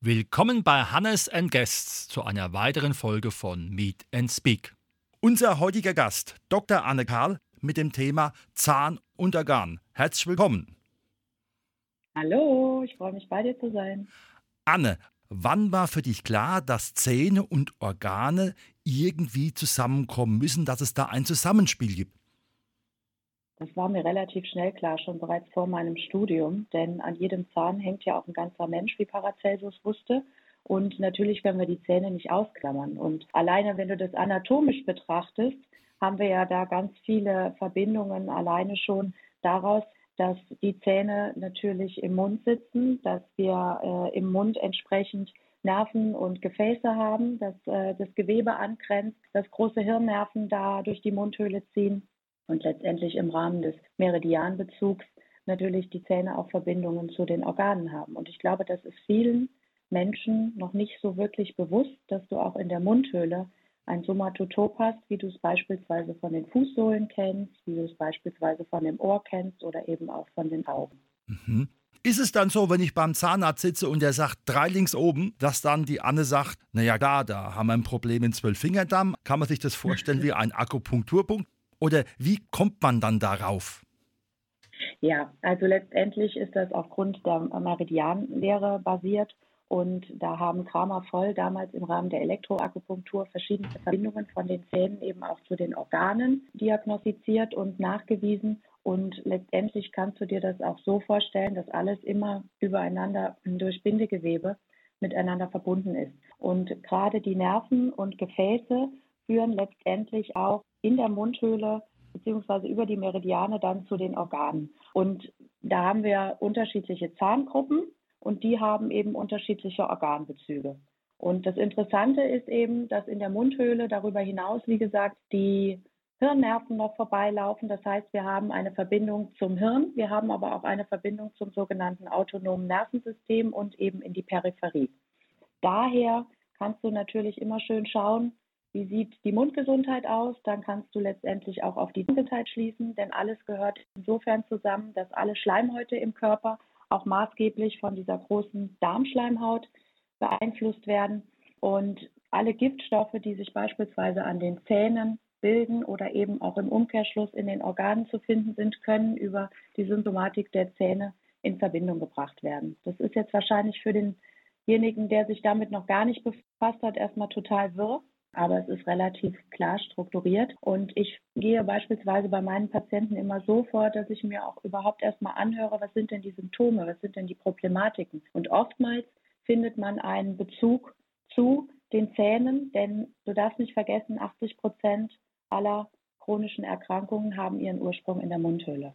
Willkommen bei Hannes and Guests zu einer weiteren Folge von Meet and Speak. Unser heutiger Gast, Dr. Anne Karl, mit dem Thema Zahn und Organ. Herzlich willkommen. Hallo, ich freue mich bei dir zu sein. Anne, wann war für dich klar, dass Zähne und Organe irgendwie zusammenkommen müssen, dass es da ein Zusammenspiel gibt? Das war mir relativ schnell klar, schon bereits vor meinem Studium, denn an jedem Zahn hängt ja auch ein ganzer Mensch, wie Paracelsus wusste. Und natürlich können wir die Zähne nicht ausklammern. Und alleine, wenn du das anatomisch betrachtest, haben wir ja da ganz viele Verbindungen alleine schon daraus, dass die Zähne natürlich im Mund sitzen, dass wir äh, im Mund entsprechend Nerven und Gefäße haben, dass äh, das Gewebe angrenzt, dass große Hirnnerven da durch die Mundhöhle ziehen und letztendlich im Rahmen des Meridianbezugs natürlich die Zähne auch Verbindungen zu den Organen haben. Und ich glaube, das ist vielen Menschen noch nicht so wirklich bewusst, dass du auch in der Mundhöhle ein Somatotop hast, wie du es beispielsweise von den Fußsohlen kennst, wie du es beispielsweise von dem Ohr kennst oder eben auch von den Augen. Mhm. Ist es dann so, wenn ich beim Zahnarzt sitze und der sagt drei links oben, dass dann die Anne sagt, naja, da, da haben wir ein Problem in Zwölffingerdamm? Kann man sich das vorstellen wie ein Akupunkturpunkt? Oder wie kommt man dann darauf? Ja, also letztendlich ist das aufgrund der Meridianlehre basiert. Und da haben Kramer voll damals im Rahmen der Elektroakupunktur verschiedene Verbindungen von den Zähnen eben auch zu den Organen diagnostiziert und nachgewiesen. Und letztendlich kannst du dir das auch so vorstellen, dass alles immer übereinander durch Bindegewebe miteinander verbunden ist. Und gerade die Nerven und Gefäße führen letztendlich auch in der Mundhöhle beziehungsweise über die Meridiane dann zu den Organen. Und da haben wir unterschiedliche Zahngruppen und die haben eben unterschiedliche Organbezüge. Und das Interessante ist eben, dass in der Mundhöhle darüber hinaus, wie gesagt, die Hirnnerven noch vorbeilaufen. Das heißt, wir haben eine Verbindung zum Hirn, wir haben aber auch eine Verbindung zum sogenannten autonomen Nervensystem und eben in die Peripherie. Daher kannst du natürlich immer schön schauen, wie sieht die Mundgesundheit aus? Dann kannst du letztendlich auch auf die Gesundheit schließen, denn alles gehört insofern zusammen, dass alle Schleimhäute im Körper auch maßgeblich von dieser großen Darmschleimhaut beeinflusst werden. Und alle Giftstoffe, die sich beispielsweise an den Zähnen bilden oder eben auch im Umkehrschluss in den Organen zu finden sind, können über die Symptomatik der Zähne in Verbindung gebracht werden. Das ist jetzt wahrscheinlich für denjenigen, der sich damit noch gar nicht befasst hat, erstmal total wirr aber es ist relativ klar strukturiert. Und ich gehe beispielsweise bei meinen Patienten immer so vor, dass ich mir auch überhaupt erstmal anhöre, was sind denn die Symptome, was sind denn die Problematiken. Und oftmals findet man einen Bezug zu den Zähnen, denn du darfst nicht vergessen, 80 Prozent aller chronischen Erkrankungen haben ihren Ursprung in der Mundhöhle.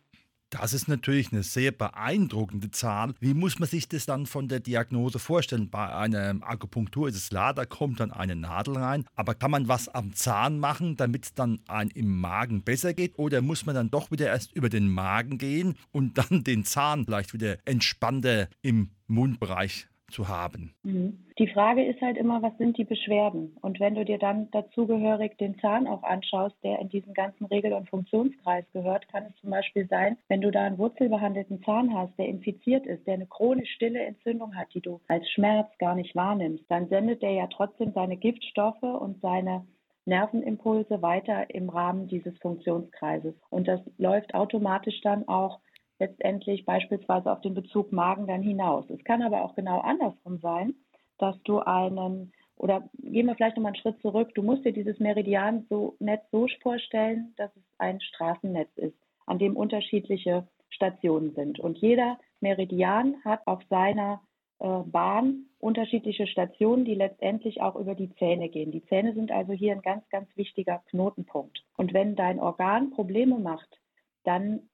Das ist natürlich eine sehr beeindruckende Zahl. Wie muss man sich das dann von der Diagnose vorstellen? Bei einer Akupunktur ist es klar, da kommt dann eine Nadel rein. Aber kann man was am Zahn machen, damit es dann ein im Magen besser geht? Oder muss man dann doch wieder erst über den Magen gehen und dann den Zahn vielleicht wieder entspannter im Mundbereich zu haben. Mhm. Die Frage ist halt immer, was sind die Beschwerden? Und wenn du dir dann dazugehörig den Zahn auch anschaust, der in diesen ganzen Regel- und Funktionskreis gehört, kann es zum Beispiel sein, wenn du da einen wurzelbehandelten Zahn hast, der infiziert ist, der eine chronisch stille Entzündung hat, die du als Schmerz gar nicht wahrnimmst, dann sendet der ja trotzdem seine Giftstoffe und seine Nervenimpulse weiter im Rahmen dieses Funktionskreises. Und das läuft automatisch dann auch letztendlich beispielsweise auf den Bezug Magen dann hinaus. Es kann aber auch genau andersrum sein, dass du einen oder gehen wir vielleicht nochmal einen Schritt zurück. Du musst dir dieses Meridian so Netz so vorstellen, dass es ein Straßennetz ist, an dem unterschiedliche Stationen sind. Und jeder Meridian hat auf seiner äh, Bahn unterschiedliche Stationen, die letztendlich auch über die Zähne gehen. Die Zähne sind also hier ein ganz, ganz wichtiger Knotenpunkt. Und wenn dein Organ Probleme macht, dann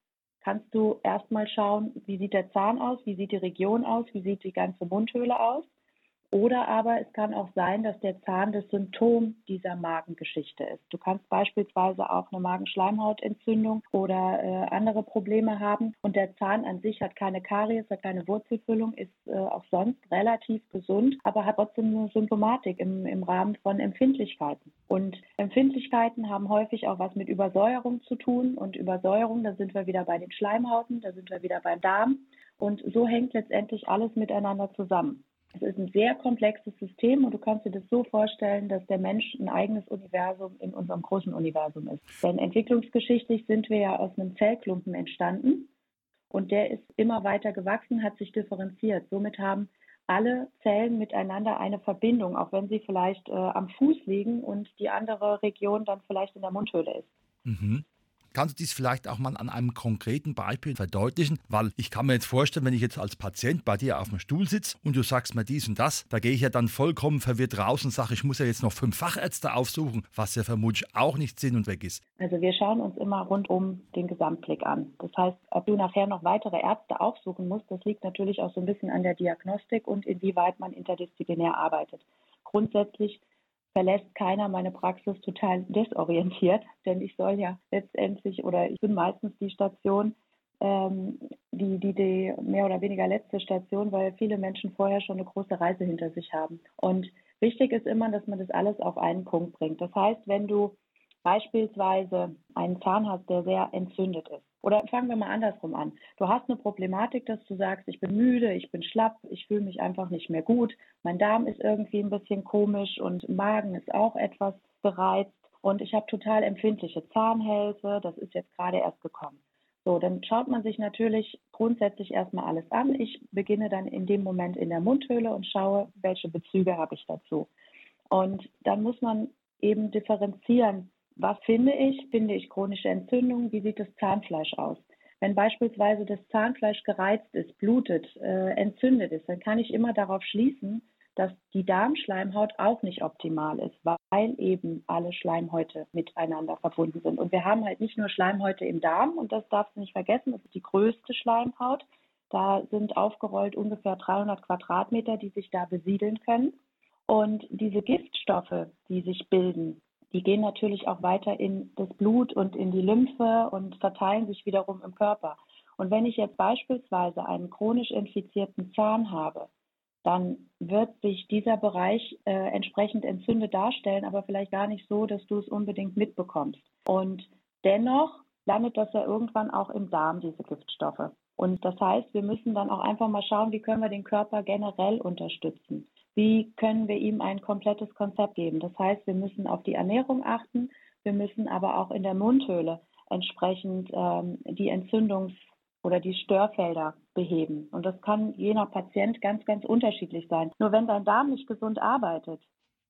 kannst du erstmal schauen, wie sieht der Zahn aus, wie sieht die Region aus, wie sieht die ganze Mundhöhle aus. Oder aber es kann auch sein, dass der Zahn das Symptom dieser Magengeschichte ist. Du kannst beispielsweise auch eine Magenschleimhautentzündung oder äh, andere Probleme haben und der Zahn an sich hat keine Karies, hat keine Wurzelfüllung, ist äh, auch sonst relativ gesund, aber hat trotzdem eine Symptomatik im, im Rahmen von Empfindlichkeiten. Und Empfindlichkeiten haben häufig auch was mit Übersäuerung zu tun und Übersäuerung, da sind wir wieder bei den Schleimhauten, da sind wir wieder beim Darm. Und so hängt letztendlich alles miteinander zusammen. Es ist ein sehr komplexes System und du kannst dir das so vorstellen, dass der Mensch ein eigenes Universum in unserem großen Universum ist. Denn entwicklungsgeschichtlich sind wir ja aus einem Zellklumpen entstanden und der ist immer weiter gewachsen, hat sich differenziert. Somit haben alle Zellen miteinander eine Verbindung, auch wenn sie vielleicht äh, am Fuß liegen und die andere Region dann vielleicht in der Mundhöhle ist. Mhm. Kannst du dies vielleicht auch mal an einem konkreten Beispiel verdeutlichen? Weil ich kann mir jetzt vorstellen, wenn ich jetzt als Patient bei dir auf dem Stuhl sitze und du sagst mir dies und das, da gehe ich ja dann vollkommen verwirrt raus und sage, ich muss ja jetzt noch fünf Fachärzte aufsuchen, was ja vermutlich auch nicht Sinn und weg ist. Also wir schauen uns immer rundum den Gesamtblick an. Das heißt, ob du nachher noch weitere Ärzte aufsuchen musst, das liegt natürlich auch so ein bisschen an der Diagnostik und inwieweit man interdisziplinär arbeitet. Grundsätzlich verlässt keiner meine Praxis total desorientiert, denn ich soll ja letztendlich oder ich bin meistens die Station, ähm, die, die, die mehr oder weniger letzte Station, weil viele Menschen vorher schon eine große Reise hinter sich haben. Und wichtig ist immer, dass man das alles auf einen Punkt bringt. Das heißt, wenn du beispielsweise einen Zahn hast, der sehr entzündet ist. Oder fangen wir mal andersrum an. Du hast eine Problematik, dass du sagst, ich bin müde, ich bin schlapp, ich fühle mich einfach nicht mehr gut, mein Darm ist irgendwie ein bisschen komisch und Magen ist auch etwas bereizt und ich habe total empfindliche Zahnhälse, das ist jetzt gerade erst gekommen. So, dann schaut man sich natürlich grundsätzlich erstmal alles an. Ich beginne dann in dem Moment in der Mundhöhle und schaue, welche Bezüge habe ich dazu. Und dann muss man eben differenzieren, was finde ich? Finde ich chronische Entzündungen? Wie sieht das Zahnfleisch aus? Wenn beispielsweise das Zahnfleisch gereizt ist, blutet, äh, entzündet ist, dann kann ich immer darauf schließen, dass die Darmschleimhaut auch nicht optimal ist, weil eben alle Schleimhäute miteinander verbunden sind. Und wir haben halt nicht nur Schleimhäute im Darm, und das darfst du nicht vergessen, das ist die größte Schleimhaut. Da sind aufgerollt ungefähr 300 Quadratmeter, die sich da besiedeln können. Und diese Giftstoffe, die sich bilden, die gehen natürlich auch weiter in das Blut und in die Lymphe und verteilen sich wiederum im Körper. Und wenn ich jetzt beispielsweise einen chronisch infizierten Zahn habe, dann wird sich dieser Bereich äh, entsprechend entzündet darstellen, aber vielleicht gar nicht so, dass du es unbedingt mitbekommst. Und dennoch landet das ja irgendwann auch im Darm, diese Giftstoffe. Und das heißt, wir müssen dann auch einfach mal schauen, wie können wir den Körper generell unterstützen wie können wir ihm ein komplettes Konzept geben. Das heißt, wir müssen auf die Ernährung achten, wir müssen aber auch in der Mundhöhle entsprechend ähm, die Entzündungs- oder die Störfelder beheben. Und das kann je nach Patient ganz, ganz unterschiedlich sein. Nur wenn dein Darm nicht gesund arbeitet,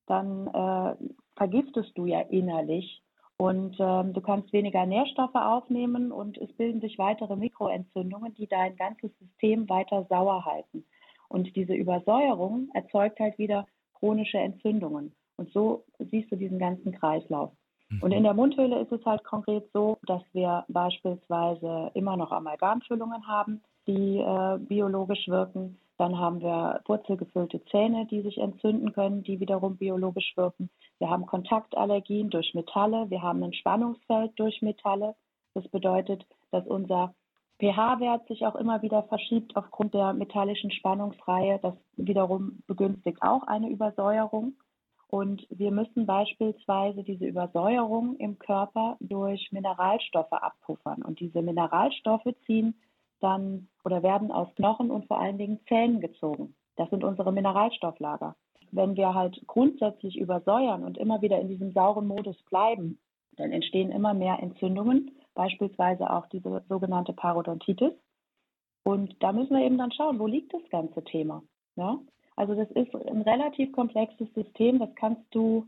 dann äh, vergiftest du ja innerlich und ähm, du kannst weniger Nährstoffe aufnehmen und es bilden sich weitere Mikroentzündungen, die dein ganzes System weiter sauer halten. Und diese Übersäuerung erzeugt halt wieder chronische Entzündungen. Und so siehst du diesen ganzen Kreislauf. Mhm. Und in der Mundhöhle ist es halt konkret so, dass wir beispielsweise immer noch Amalgamfüllungen haben, die äh, biologisch wirken. Dann haben wir wurzelgefüllte Zähne, die sich entzünden können, die wiederum biologisch wirken. Wir haben Kontaktallergien durch Metalle. Wir haben ein Spannungsfeld durch Metalle. Das bedeutet, dass unser pH-Wert sich auch immer wieder verschiebt aufgrund der metallischen Spannungsreihe. Das wiederum begünstigt auch eine Übersäuerung. Und wir müssen beispielsweise diese Übersäuerung im Körper durch Mineralstoffe abpuffern. Und diese Mineralstoffe ziehen dann oder werden aus Knochen und vor allen Dingen Zähnen gezogen. Das sind unsere Mineralstofflager. Wenn wir halt grundsätzlich übersäuern und immer wieder in diesem sauren Modus bleiben, dann entstehen immer mehr Entzündungen beispielsweise auch diese sogenannte Parodontitis. Und da müssen wir eben dann schauen, wo liegt das ganze Thema. Ja? Also das ist ein relativ komplexes System, das kannst du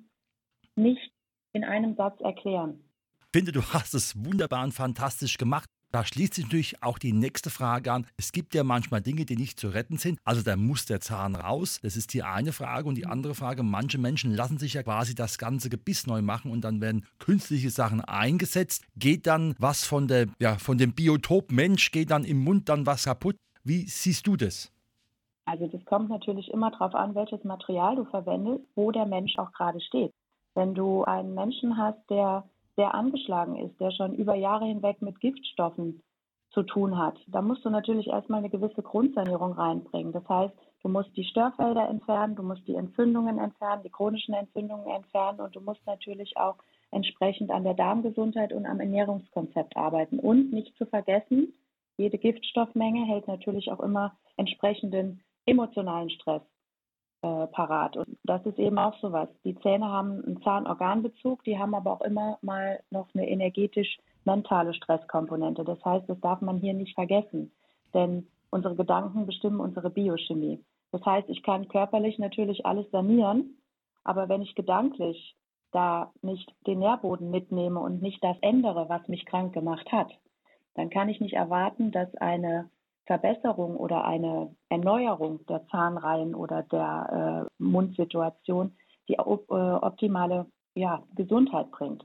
nicht in einem Satz erklären. Ich finde, du hast es wunderbar und fantastisch gemacht. Da schließt sich natürlich auch die nächste Frage an. Es gibt ja manchmal Dinge, die nicht zu retten sind. Also da muss der Zahn raus. Das ist die eine Frage. Und die andere Frage, manche Menschen lassen sich ja quasi das ganze Gebiss neu machen und dann werden künstliche Sachen eingesetzt. Geht dann was von, der, ja, von dem Biotop Mensch, geht dann im Mund dann was kaputt? Wie siehst du das? Also das kommt natürlich immer darauf an, welches Material du verwendest, wo der Mensch auch gerade steht. Wenn du einen Menschen hast, der sehr angeschlagen ist, der schon über Jahre hinweg mit Giftstoffen zu tun hat, dann musst du natürlich erstmal eine gewisse Grundsanierung reinbringen. Das heißt, du musst die Störfelder entfernen, du musst die Entzündungen entfernen, die chronischen Entzündungen entfernen und du musst natürlich auch entsprechend an der Darmgesundheit und am Ernährungskonzept arbeiten. Und nicht zu vergessen, jede Giftstoffmenge hält natürlich auch immer entsprechenden emotionalen Stress äh, parat. Und das ist eben auch sowas. Die Zähne haben einen Zahnorganbezug, die haben aber auch immer mal noch eine energetisch-mentale Stresskomponente. Das heißt, das darf man hier nicht vergessen, denn unsere Gedanken bestimmen unsere Biochemie. Das heißt, ich kann körperlich natürlich alles sanieren, aber wenn ich gedanklich da nicht den Nährboden mitnehme und nicht das ändere, was mich krank gemacht hat, dann kann ich nicht erwarten, dass eine Verbesserung oder eine Erneuerung der Zahnreihen oder der äh, Mundsituation die äh, optimale ja, Gesundheit bringt.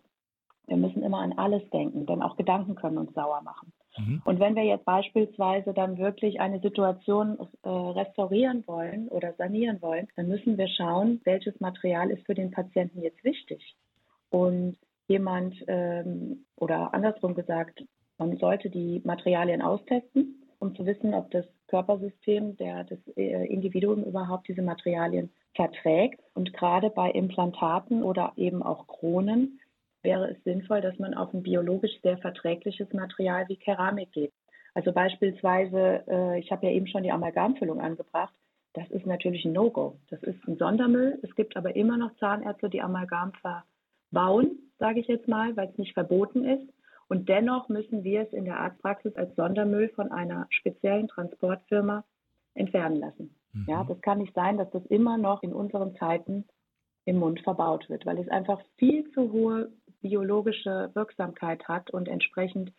Wir müssen immer an alles denken, denn auch Gedanken können uns sauer machen. Mhm. Und wenn wir jetzt beispielsweise dann wirklich eine Situation äh, restaurieren wollen oder sanieren wollen, dann müssen wir schauen, welches Material ist für den Patienten jetzt wichtig. Und jemand ähm, oder andersrum gesagt, man sollte die Materialien austesten um zu wissen, ob das Körpersystem der, das äh, Individuum überhaupt diese Materialien verträgt. Und gerade bei Implantaten oder eben auch Kronen wäre es sinnvoll, dass man auf ein biologisch sehr verträgliches Material wie Keramik geht. Also beispielsweise, äh, ich habe ja eben schon die Amalgamfüllung angebracht. Das ist natürlich ein No-Go. Das ist ein Sondermüll. Es gibt aber immer noch Zahnärzte, die Amalgam verbauen, sage ich jetzt mal, weil es nicht verboten ist. Und dennoch müssen wir es in der Arztpraxis als Sondermüll von einer speziellen Transportfirma entfernen lassen. Mhm. Ja, das kann nicht sein, dass das immer noch in unseren Zeiten im Mund verbaut wird, weil es einfach viel zu hohe biologische Wirksamkeit hat und entsprechend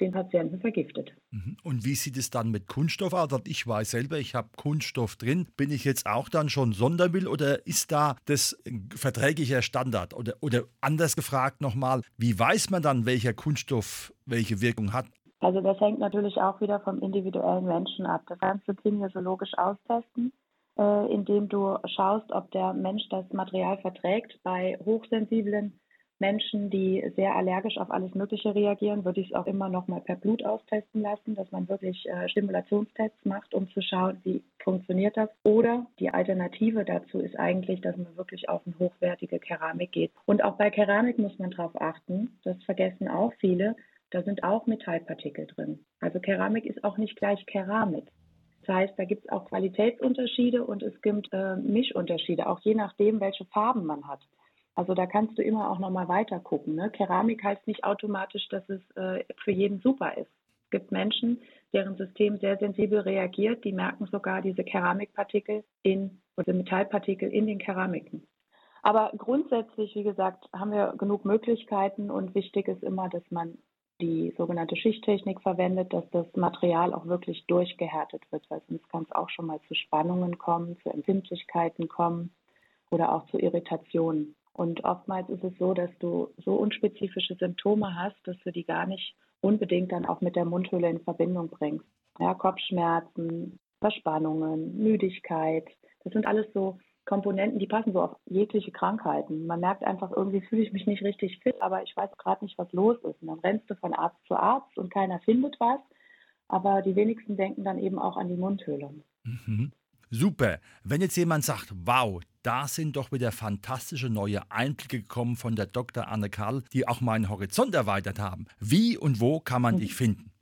den Patienten vergiftet. Mhm. Und wie sieht es dann mit Kunststoff aus? Ich weiß selber, ich habe Kunststoff drin. Bin ich jetzt auch dann schon Sondermüll oder ist da das verträglicher Standard? Oder, oder anders gefragt nochmal, wie weiß man dann, welcher Kunststoff welche Wirkung hat? Also das hängt natürlich auch wieder vom individuellen Menschen ab. Das kannst du kinesiologisch austesten, äh, indem du schaust, ob der Mensch das Material verträgt. Bei hochsensiblen Menschen, die sehr allergisch auf alles Mögliche reagieren, würde ich es auch immer noch mal per Blut austesten lassen, dass man wirklich äh, Stimulationstests macht, um zu schauen, wie funktioniert das. Oder die Alternative dazu ist eigentlich, dass man wirklich auf eine hochwertige Keramik geht. Und auch bei Keramik muss man darauf achten, das vergessen auch viele, da sind auch Metallpartikel drin. Also Keramik ist auch nicht gleich Keramik. Das heißt, da gibt es auch Qualitätsunterschiede und es gibt äh, Mischunterschiede, auch je nachdem, welche Farben man hat. Also da kannst du immer auch nochmal weiter gucken. Ne? Keramik heißt nicht automatisch, dass es äh, für jeden super ist. Es gibt Menschen, deren System sehr sensibel reagiert, die merken sogar diese Keramikpartikel in oder Metallpartikel in den Keramiken. Aber grundsätzlich, wie gesagt, haben wir genug Möglichkeiten und wichtig ist immer, dass man die sogenannte Schichttechnik verwendet, dass das Material auch wirklich durchgehärtet wird, weil sonst kann es auch schon mal zu Spannungen kommen, zu Empfindlichkeiten kommen oder auch zu Irritationen. Und oftmals ist es so, dass du so unspezifische Symptome hast, dass du die gar nicht unbedingt dann auch mit der Mundhöhle in Verbindung bringst. Ja, Kopfschmerzen, Verspannungen, Müdigkeit, das sind alles so Komponenten, die passen so auf jegliche Krankheiten. Man merkt einfach, irgendwie fühle ich mich nicht richtig fit, aber ich weiß gerade nicht, was los ist. Und dann rennst du von Arzt zu Arzt und keiner findet was. Aber die wenigsten denken dann eben auch an die Mundhöhle. Mhm. Super. Wenn jetzt jemand sagt, wow, da sind doch wieder fantastische neue Einblicke gekommen von der Dr. Anne Karl, die auch meinen Horizont erweitert haben. Wie und wo kann man dich finden?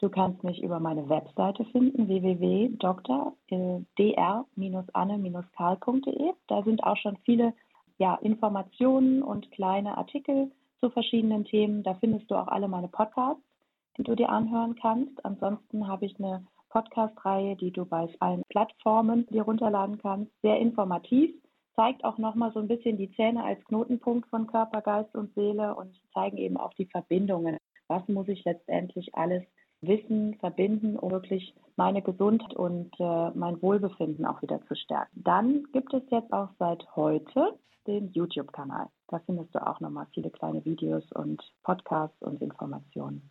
Du kannst mich über meine Webseite finden, www.dr-anne-karl.de. Da sind auch schon viele ja, Informationen und kleine Artikel zu verschiedenen Themen. Da findest du auch alle meine Podcasts, die du dir anhören kannst. Ansonsten habe ich eine Podcast-Reihe, die du bei allen Plattformen dir runterladen kannst. Sehr informativ, zeigt auch nochmal so ein bisschen die Zähne als Knotenpunkt von Körper, Geist und Seele und zeigen eben auch die Verbindungen. Was muss ich letztendlich alles wissen, verbinden, um wirklich meine Gesundheit und äh, mein Wohlbefinden auch wieder zu stärken. Dann gibt es jetzt auch seit heute den YouTube-Kanal. Da findest du auch nochmal viele kleine Videos und Podcasts und Informationen.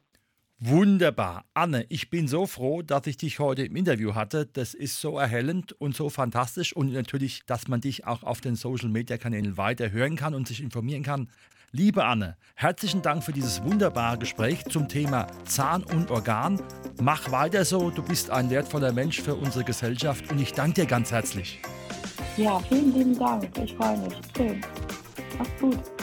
Wunderbar. Anne, ich bin so froh, dass ich dich heute im Interview hatte. Das ist so erhellend und so fantastisch und natürlich, dass man dich auch auf den Social-Media-Kanälen weiter hören kann und sich informieren kann. Liebe Anne, herzlichen Dank für dieses wunderbare Gespräch zum Thema Zahn und Organ. Mach weiter so, du bist ein wertvoller Mensch für unsere Gesellschaft und ich danke dir ganz herzlich. Ja, vielen lieben Dank. Ich freue mich. Schön. Mach's gut.